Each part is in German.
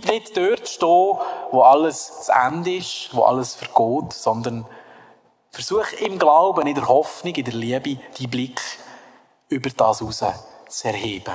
Bleib nicht dort stehen, wo alles zu Ende ist, wo alles vergeht, sondern versuch im Glauben, in der Hoffnung, in der Liebe, die Blick über das raus zu erheben.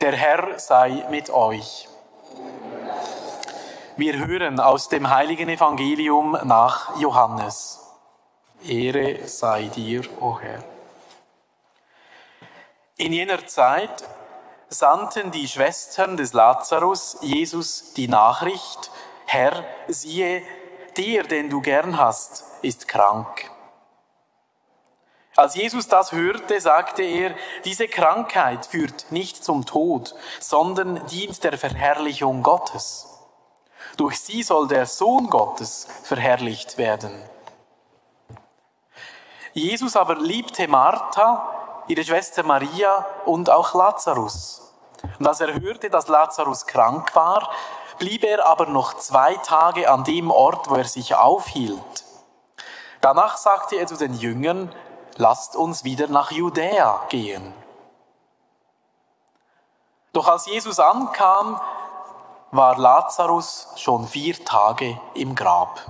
Der Herr sei mit euch. Wir hören aus dem heiligen Evangelium nach Johannes. Ehre sei dir, o oh Herr. In jener Zeit sandten die Schwestern des Lazarus Jesus die Nachricht, Herr, siehe, der, den du gern hast, ist krank. Als Jesus das hörte, sagte er, diese Krankheit führt nicht zum Tod, sondern dient der Verherrlichung Gottes. Durch sie soll der Sohn Gottes verherrlicht werden. Jesus aber liebte Martha, ihre Schwester Maria und auch Lazarus. Und als er hörte, dass Lazarus krank war, blieb er aber noch zwei Tage an dem Ort, wo er sich aufhielt. Danach sagte er zu den Jüngern, lasst uns wieder nach Judäa gehen. Doch als Jesus ankam, war Lazarus schon vier Tage im Grab.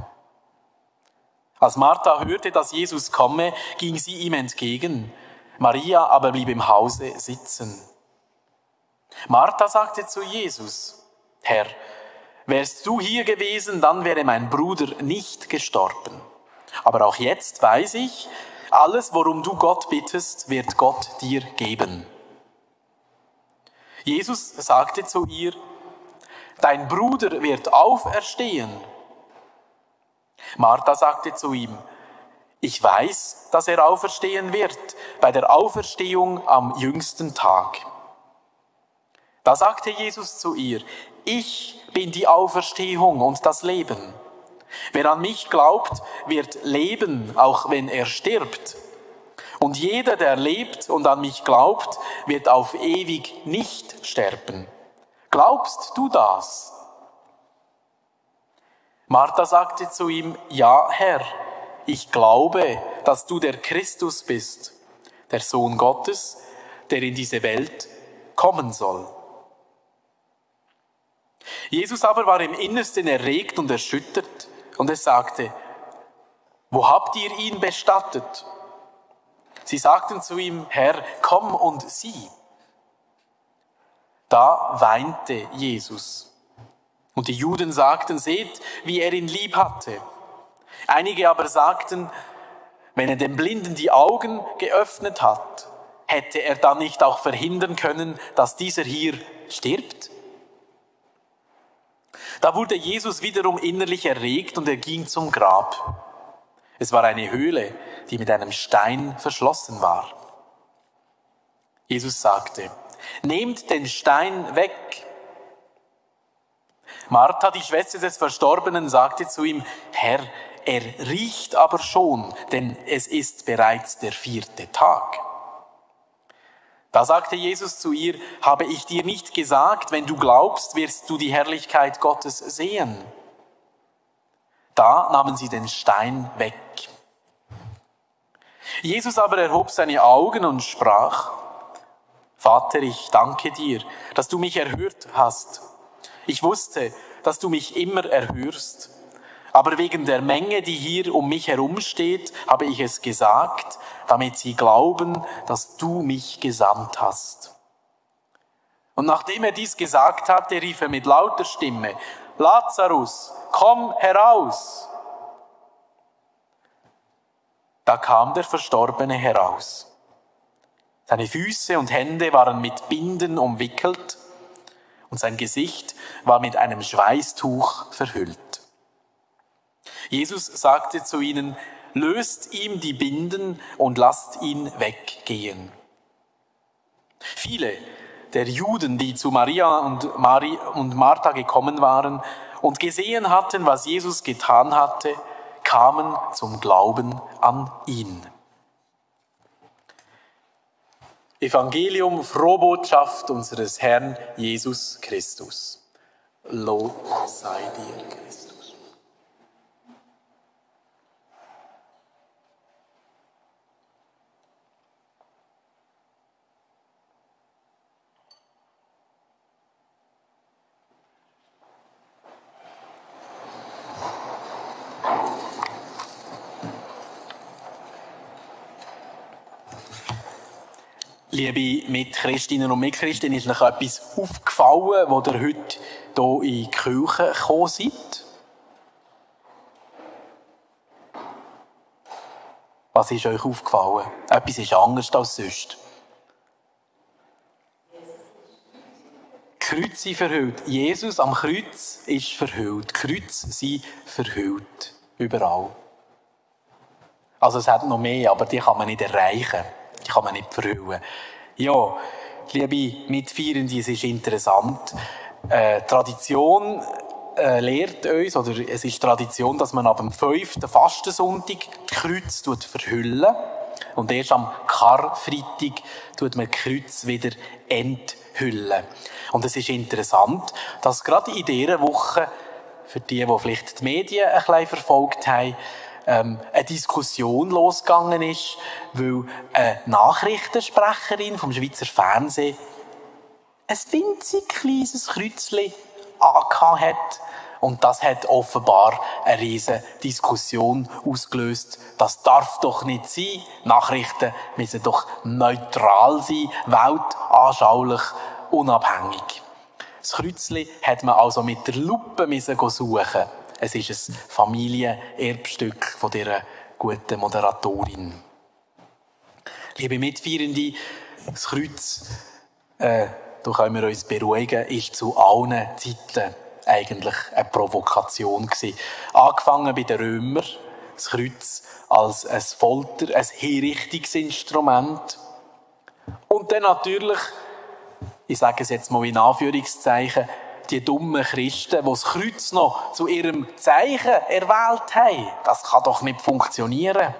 Als Martha hörte, dass Jesus komme, ging sie ihm entgegen. Maria aber blieb im Hause sitzen. Martha sagte zu Jesus, Herr, wärst du hier gewesen, dann wäre mein Bruder nicht gestorben. Aber auch jetzt weiß ich, alles, worum du Gott bittest, wird Gott dir geben. Jesus sagte zu ihr, dein Bruder wird auferstehen. Martha sagte zu ihm, ich weiß, dass er auferstehen wird bei der Auferstehung am jüngsten Tag. Da sagte Jesus zu ihr, ich bin die Auferstehung und das Leben. Wer an mich glaubt, wird leben, auch wenn er stirbt. Und jeder, der lebt und an mich glaubt, wird auf ewig nicht sterben. Glaubst du das? Martha sagte zu ihm, ja Herr, ich glaube, dass du der Christus bist, der Sohn Gottes, der in diese Welt kommen soll. Jesus aber war im Innersten erregt und erschüttert und er sagte, wo habt ihr ihn bestattet? Sie sagten zu ihm, Herr, komm und sieh. Da weinte Jesus. Und die Juden sagten, seht, wie er ihn lieb hatte. Einige aber sagten, wenn er dem Blinden die Augen geöffnet hat, hätte er dann nicht auch verhindern können, dass dieser hier stirbt? Da wurde Jesus wiederum innerlich erregt und er ging zum Grab. Es war eine Höhle, die mit einem Stein verschlossen war. Jesus sagte, nehmt den Stein weg. Martha, die Schwester des Verstorbenen, sagte zu ihm, Herr, er riecht aber schon, denn es ist bereits der vierte Tag. Da sagte Jesus zu ihr, habe ich dir nicht gesagt, wenn du glaubst, wirst du die Herrlichkeit Gottes sehen. Da nahmen sie den Stein weg. Jesus aber erhob seine Augen und sprach, Vater, ich danke dir, dass du mich erhört hast. Ich wusste, dass du mich immer erhörst. Aber wegen der Menge, die hier um mich herum steht, habe ich es gesagt, damit sie glauben, dass du mich gesandt hast. Und nachdem er dies gesagt hatte, rief er mit lauter Stimme, Lazarus, komm heraus. Da kam der Verstorbene heraus. Seine Füße und Hände waren mit Binden umwickelt und sein Gesicht war mit einem Schweißtuch verhüllt. Jesus sagte zu ihnen, löst ihm die Binden und lasst ihn weggehen. Viele der Juden, die zu Maria und, Mari und Martha gekommen waren und gesehen hatten, was Jesus getan hatte, kamen zum Glauben an ihn. Evangelium, Frohbotschaft unseres Herrn Jesus Christus. Lob sei dir, Christus. Liebe Mitchristinnen und Mitchristen, ist euch etwas aufgefallen, wo ihr heute hier in die Kirche gekommen seid? Was ist euch aufgefallen? Etwas ist anders als sonst. Kreuz sind verhüllt. Jesus am Kreuz ist verhüllt. Kreuz sind verhüllt. Überall. Also es hat noch mehr, aber die kann man nicht erreichen kann man nicht verhüllen. Ja, liebe Mitfeierende, es ist interessant. Äh, Tradition äh, lehrt uns, oder es ist Tradition, dass man ab dem fünften Fastensonntag das Kreuz verhüllen und erst am Karfreitag tut man das Kreuz wieder enthüllen. Und es ist interessant, dass gerade in dieser Woche, für die, die vielleicht die Medien ein bisschen verfolgt haben, ähm, eine Diskussion losgegangen ist, weil eine Nachrichtensprecherin vom Schweizer Fernsehen ein winzig kleines Kreuzchen angehabt hat. Und das hat offenbar eine riesige Diskussion ausgelöst. Das darf doch nicht sein. Nachrichten müssen doch neutral sein, weltanschaulich, unabhängig. Das Kreuzchen hat man also mit der Lupe suchen es ist ein Familienerbstück von dieser guten Moderatorin. Liebe Mitfeierende, das Kreuz, äh, da können wir uns beruhigen, ist zu allen Zeiten eigentlich eine Provokation gewesen. Angefangen bei den Römern, das Kreuz als ein Folter, ein Hinrichtungsinstrument. Und dann natürlich, ich sage es jetzt mal in Anführungszeichen, die dummen Christen, die das Kreuz noch zu ihrem Zeichen erwählt haben. Das kann doch nicht funktionieren.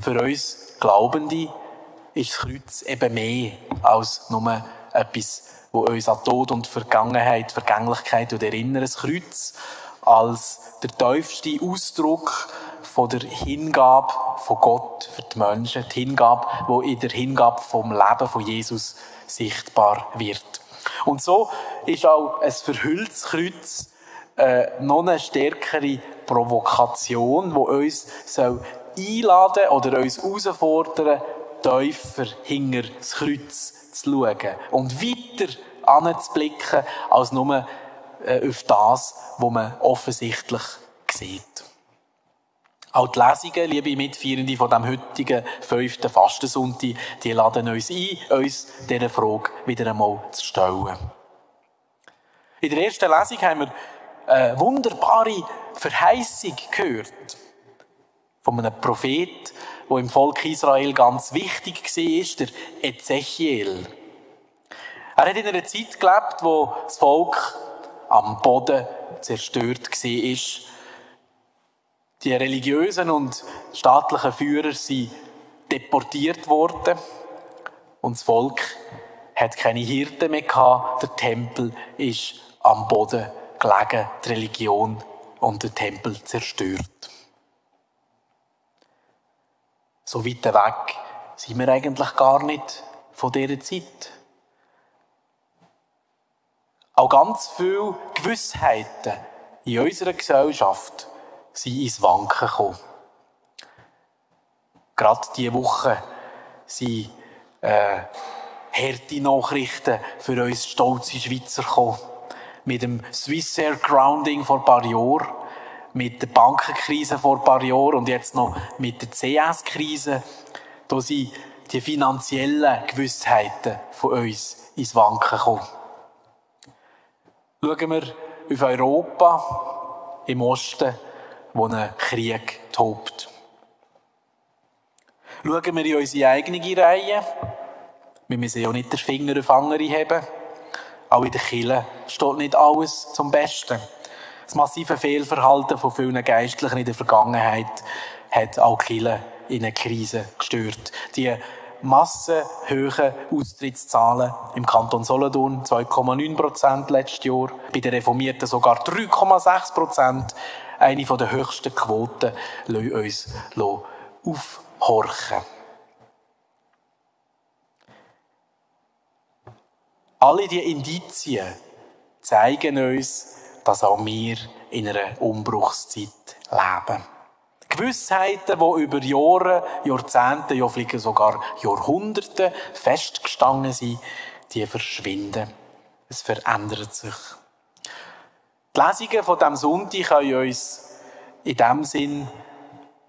Für uns Glaubende ist das Kreuz eben mehr als nur etwas, wo uns an Tod und Vergangenheit, Vergänglichkeit erinnert. Das Kreuz als der tiefste Ausdruck von der Hingabe von Gott für die Menschen, die Hingabe, wo in der Hingabe vom Leben von Jesus sichtbar wird. Und so ist auch ein verhülltes Kreuz äh, noch eine stärkere Provokation, die uns soll einladen oder uns herausfordern, tiefer hinter das Kreuz zu schauen und weiter anzublicken, als nur äh, auf das, was man offensichtlich sieht. Auch die Lesungen, liebe Mitfeierende von dem heutigen fünften Fastensonntag, die laden uns ein, uns diese Frage wieder einmal zu stellen. In der ersten Lesung haben wir eine wunderbare Verheißung gehört von einem Prophet, der im Volk Israel ganz wichtig war, der Ezechiel. Er hat in einer Zeit gelebt, wo das Volk am Boden zerstört war die religiösen und staatlichen Führer sind deportiert worden und das Volk hat keine Hirten mehr gehabt. Der Tempel ist am Boden gelegen, die Religion und der Tempel zerstört. So weit weg sind wir eigentlich gar nicht von dieser Zeit. Auch ganz viele Gewissheiten in unserer Gesellschaft sind ins Wanken gekommen. Gerade diese Woche sind äh, harte Nachrichten für uns stolze Schweizer gekommen. Mit dem Swissair Grounding vor ein paar Jahren, mit der Bankenkrise vor ein paar Jahren und jetzt noch mit der CS-Krise. Da sind die finanziellen Gewissheiten von uns ins Wanken gekommen. Schauen wir auf Europa im Osten, wo ein Krieg tobt. Schauen wir in unsere eigene Reihe. Wir müssen ja nicht den Finger auf andere haben. Auch in der Kirche steht nicht alles zum Besten. Das massive Fehlverhalten von vielen Geistlichen in der Vergangenheit hat auch Kirche in eine Krise gestört. Die massenhohen Austrittszahlen im Kanton Solothurn, 2,9 Prozent letztes Jahr, bei den Reformierten sogar 3,6 Prozent, eine der höchsten Quoten, lassen uns aufhorchen. Alle diese Indizien zeigen uns, dass auch wir in einer Umbruchszeit leben. Gewissheiten, die über Jahre, Jahrzehnte, ja vielleicht sogar Jahrhunderte festgestanden sind, die verschwinden. Es verändert sich. Die Lesungen von diesem Sonntag können uns in diesem Sinn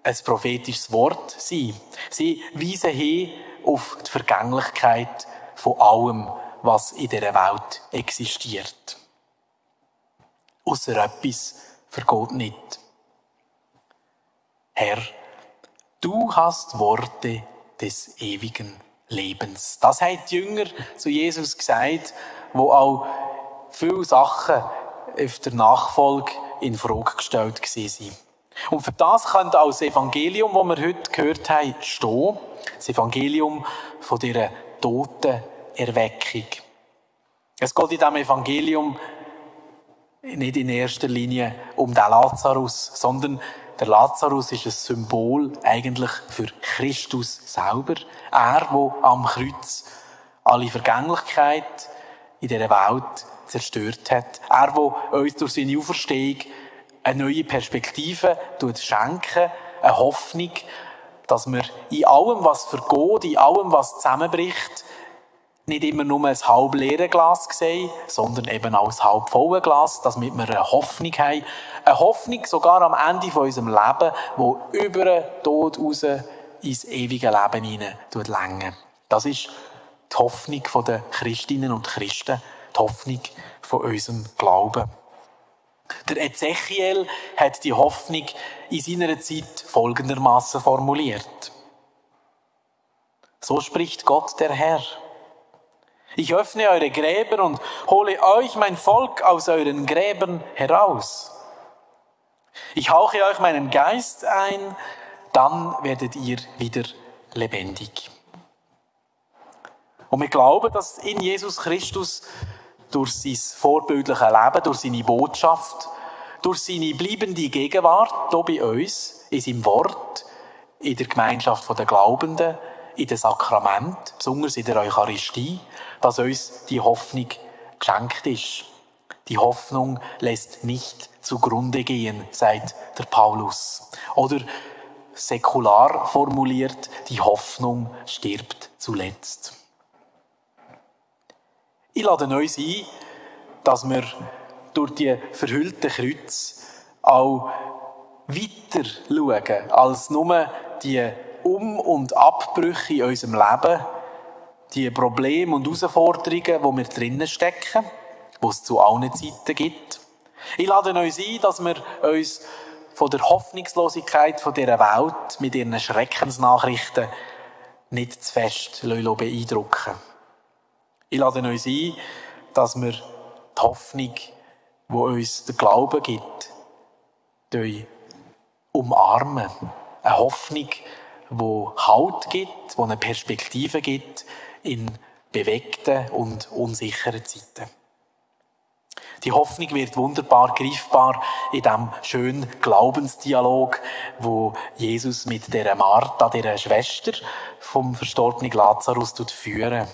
ein prophetisches Wort sein. Sie weisen hin auf die Vergänglichkeit von allem, was in dieser Welt existiert. Außer etwas vergeht nicht. Herr, du hast Worte des ewigen Lebens. Das hat die Jünger zu Jesus gesagt, wo auch viele Sachen auf der Nachfolge in Frage gestellt sind. Und für das könnte auch das Evangelium, das wir heute gehört haben, stehen. Das Evangelium von dieser toten Erweckung. Es geht in diesem Evangelium nicht in erster Linie um den Lazarus, sondern der Lazarus ist ein Symbol eigentlich für Christus selber. Er, der am Kreuz alle Vergänglichkeit in dieser Welt zerstört hat. Er, der uns durch seine Auferstehung eine neue Perspektive schenken, eine Hoffnung, dass wir in allem, was vergeht, in allem, was zusammenbricht, nicht immer nur ein halb leeres Glas sehen, sondern eben auch ein halb volles Glas, damit wir eine Hoffnung haben. Eine Hoffnung sogar am Ende von unserem Leben, wo über den Tod raus ins ewige Leben hinein längen. Das ist die Hoffnung der Christinnen und Christen, die Hoffnung von unserem Glauben. Der Ezechiel hat die Hoffnung in seiner Zeit folgendermaßen formuliert. So spricht Gott der Herr. Ich öffne eure Gräber und hole euch mein Volk aus euren Gräbern heraus. Ich hauche euch meinen Geist ein, dann werdet ihr wieder lebendig. Und wir glauben, dass in Jesus Christus durch sein vorbildliche Leben, durch seine Botschaft, durch seine bleibende Gegenwart hier bei uns, in seinem Wort, in der Gemeinschaft der Glaubenden, in den Sakrament, besonders in der Eucharistie, dass uns die Hoffnung geschenkt ist. Die Hoffnung lässt nicht zugrunde gehen, sagt der Paulus. Oder säkular formuliert, die Hoffnung stirbt zuletzt. Ich lade uns ein, dass wir durch die verhüllte Kreuz auch weiter schauen, als nur die Um- und Abbrüche in unserem Leben, die Probleme und Herausforderungen, wo wir drinnen stecken, wo es zu allen Zeiten gibt. Ich lade uns ein, dass wir uns von der Hoffnungslosigkeit von dieser Welt mit ihren Schreckensnachrichten nicht zu fest beeindrucken Ich lade uns ein, dass wir die Hoffnung, die uns der Glaube gibt, umarmen. Eine Hoffnung, die Halt gibt, die eine Perspektive gibt in bewegten und unsicheren Zeiten. Die Hoffnung wird wunderbar greifbar in dem schönen Glaubensdialog, wo Jesus mit der Martha, der Schwester vom verstorbenen Lazarus führen.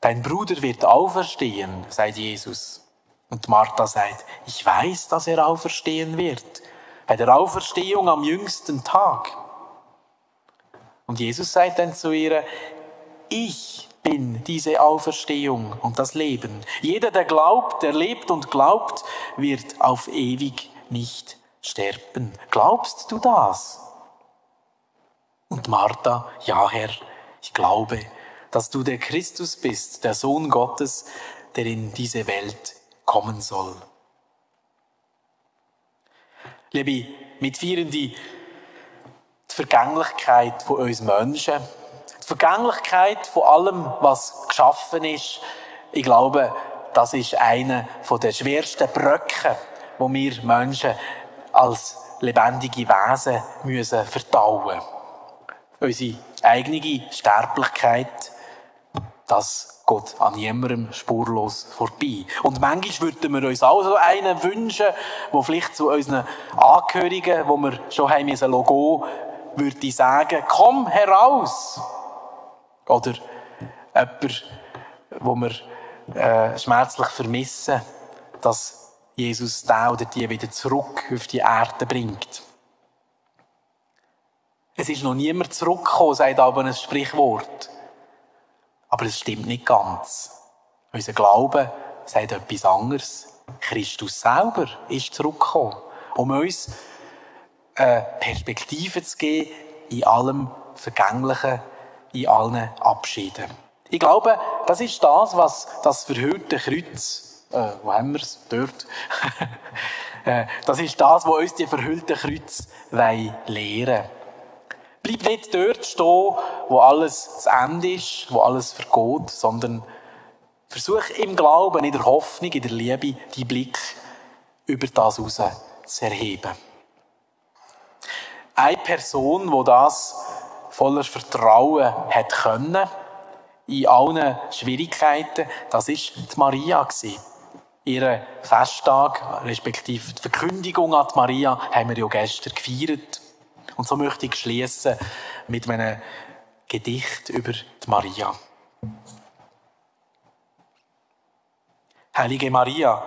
Dein Bruder wird auferstehen, sagt Jesus. Und Martha sagt, ich weiß, dass er auferstehen wird. Bei der Auferstehung am jüngsten Tag. Und Jesus sagt dann zu ihr, ich bin diese Auferstehung und das Leben. Jeder, der glaubt, der lebt und glaubt, wird auf ewig nicht sterben. Glaubst du das? Und Martha, ja Herr, ich glaube, dass du der Christus bist, der Sohn Gottes, der in diese Welt kommen soll. Liebe Mitfeierende, die Vergänglichkeit von uns Menschen, die Vergänglichkeit von allem, was geschaffen ist, ich glaube, das ist einer der schwersten Bröcke, wo wir Menschen als lebendige Wesen müssen verdauen. Unsere eigene Sterblichkeit, das geht an niemandem spurlos vorbei. Und manchmal würden wir uns auch so einen wünschen, der vielleicht zu unseren Angehörigen, wo wir schon haben müssen Logo, würde sagen, komm heraus. Oder jemand, wo wir äh, schmerzlich vermissen, dass Jesus da oder die wieder zurück auf die Erde bringt. Es ist noch niemand zurückgekommen, sagt aber ein Sprichwort. Aber es stimmt nicht ganz. Unser Glaube sagt etwas anderes. Christus selber ist zurückgekommen, um uns eine Perspektive zu geben in allem Vergänglichen, in allen Abschieden. Ich glaube, das ist das, was das verhüllte Kreuz, äh, wo haben wir es? Dort. Äh, das ist das, was uns die verhüllte Kreuz lehren wollen. Bleib nicht dort stehen, wo alles zu Ende ist, wo alles vergeht, sondern versuch im Glauben, in der Hoffnung, in der Liebe, die Blick über das raus zu erheben. Eine Person, die das voller Vertrauen hat können, in allen Schwierigkeiten, das ist die Maria. Ihren Festtag, respektive die Verkündigung an die Maria, haben wir ja gestern gefeiert. Und so möchte ich schließen mit einem Gedicht über die Maria. Heilige Maria,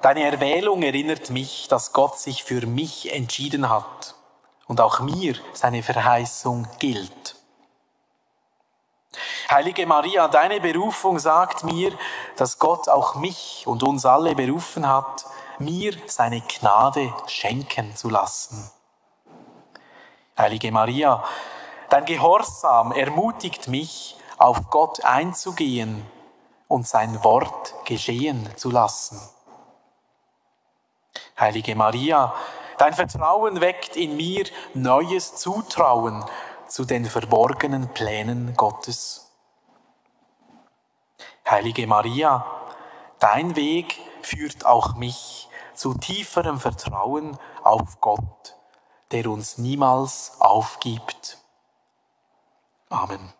deine Erwählung erinnert mich, dass Gott sich für mich entschieden hat und auch mir seine Verheißung gilt. Heilige Maria, deine Berufung sagt mir, dass Gott auch mich und uns alle berufen hat, mir seine Gnade schenken zu lassen. Heilige Maria, dein Gehorsam ermutigt mich, auf Gott einzugehen und sein Wort geschehen zu lassen. Heilige Maria, dein Vertrauen weckt in mir neues Zutrauen zu den verborgenen Plänen Gottes. Heilige Maria, dein Weg führt auch mich zu tieferem Vertrauen auf Gott der uns niemals aufgibt. Amen.